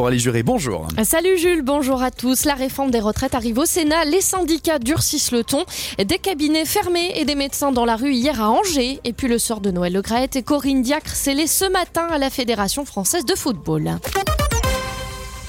Bonjour. Salut Jules, bonjour à tous. La réforme des retraites arrive au Sénat. Les syndicats durcissent le ton. Des cabinets fermés et des médecins dans la rue hier à Angers. Et puis le sort de Noël Le Graët et Corinne Diacre scellé ce matin à la Fédération française de football.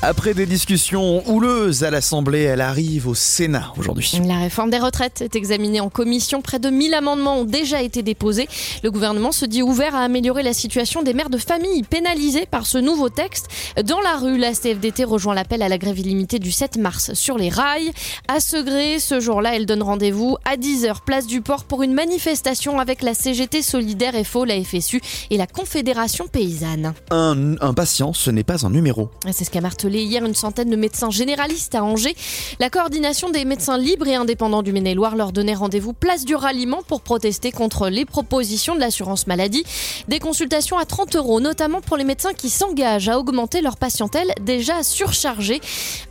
Après des discussions houleuses à l'Assemblée, elle arrive au Sénat aujourd'hui. La réforme des retraites est examinée en commission. Près de 1000 amendements ont déjà été déposés. Le gouvernement se dit ouvert à améliorer la situation des mères de famille pénalisées par ce nouveau texte. Dans la rue, la CFDT rejoint l'appel à la grève illimitée du 7 mars sur les rails. À Segré, ce jour-là, elle donne rendez-vous à 10h, place du port, pour une manifestation avec la CGT Solidaire FO, la FSU et la Confédération Paysanne. Un, un patient, ce n'est pas un numéro. C'est ce qu'a martelé hier une centaine de médecins généralistes à Angers. La coordination des médecins libres et indépendants du Maine-et-Loire leur donnait rendez-vous place du ralliement pour protester contre les propositions de l'assurance maladie. Des consultations à 30 euros, notamment pour les médecins qui s'engagent à augmenter leur patientèle déjà surchargée.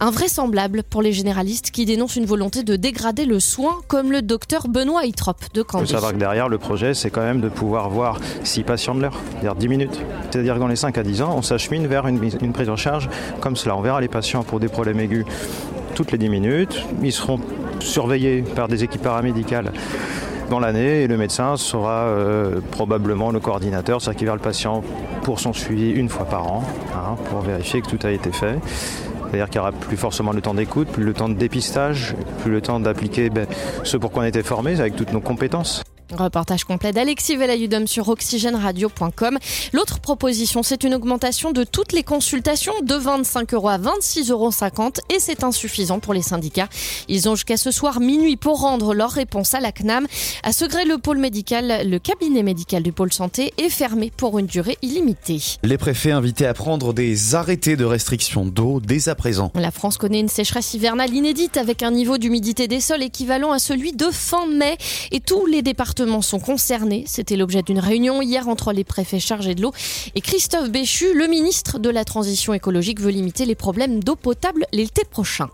Invraisemblable pour les généralistes qui dénoncent une volonté de dégrader le soin, comme le docteur Benoît Itrop de Candé. Il faut savoir que derrière, le projet, c'est quand même de pouvoir voir 6 patients de l'heure, c'est-à-dire 10 minutes. C'est-à-dire que dans les 5 à 10 ans, on s'achemine vers une, une prise en charge comme cela. On verra les patients pour des problèmes aigus toutes les 10 minutes. Ils seront surveillés par des équipes paramédicales dans l'année et le médecin sera euh, probablement le coordinateur, c'est-à-dire qu'il verra le patient pour son suivi une fois par an, hein, pour vérifier que tout a été fait. C'est-à-dire qu'il n'y aura plus forcément le temps d'écoute, plus le temps de dépistage, plus le temps d'appliquer ben, ce pour quoi on était formé avec toutes nos compétences. Reportage complet d'Alexis Velayudom sur oxygèneradio.com. L'autre proposition, c'est une augmentation de toutes les consultations de 25 euros à 26,50 euros et c'est insuffisant pour les syndicats. Ils ont jusqu'à ce soir minuit pour rendre leur réponse à la CNAM. À Segré, le pôle médical, le cabinet médical du pôle santé est fermé pour une durée illimitée. Les préfets invités à prendre des arrêtés de restriction d'eau dès à présent. La France connaît une sécheresse hivernale inédite avec un niveau d'humidité des sols équivalent à celui de fin mai et tous les départements sont concernés. C'était l'objet d'une réunion hier entre les préfets chargés de l'eau et Christophe Béchu, le ministre de la Transition écologique, veut limiter les problèmes d'eau potable l'été prochain.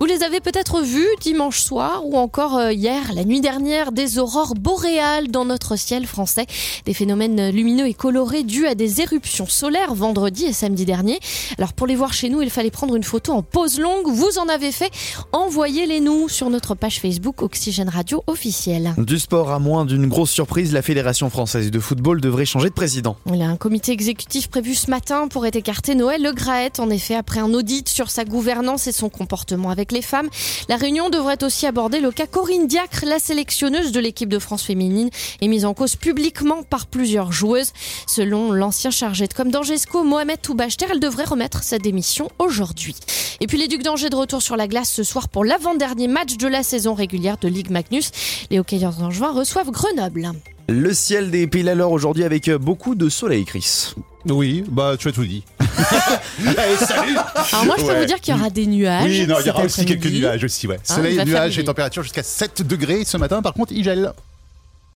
Vous les avez peut-être vus dimanche soir ou encore euh, hier, la nuit dernière, des aurores boréales dans notre ciel français. Des phénomènes lumineux et colorés dus à des éruptions solaires vendredi et samedi dernier. Alors pour les voir chez nous, il fallait prendre une photo en pause longue. Vous en avez fait Envoyez-les nous sur notre page Facebook Oxygène Radio officielle. Du sport à moins d'une grosse surprise, la Fédération française de football devrait changer de président. Il y a un comité exécutif prévu ce matin pour écarter Noël Le Graët. En effet, après un audit sur sa gouvernance et son comportement avec les femmes, la réunion devrait aussi aborder le cas Corinne Diacre, la sélectionneuse de l'équipe de France féminine, est mise en cause publiquement par plusieurs joueuses. Selon l'ancien chargé de com d'Angesco, Mohamed Toubachter, elle devrait remettre sa démission aujourd'hui. Et puis les Ducs d'Angers de retour sur la glace ce soir pour l'avant-dernier match de la saison régulière de Ligue Magnus. Les hockeyeurs d'Angevin reçoivent Grenoble. Le ciel des Pays alors aujourd'hui avec beaucoup de soleil, Chris. Oui, bah tu as tout dit. Allez, salut Alors moi je peux Ouais. vous dire qu'il y aura des nuages. Oui, non, il y aura aussi quelques après-midi. nuages aussi, ouais. Ah, Soleil, il va faire nuages et gris. température jusqu'à 7 degrés. Ce matin, par contre, il gèle.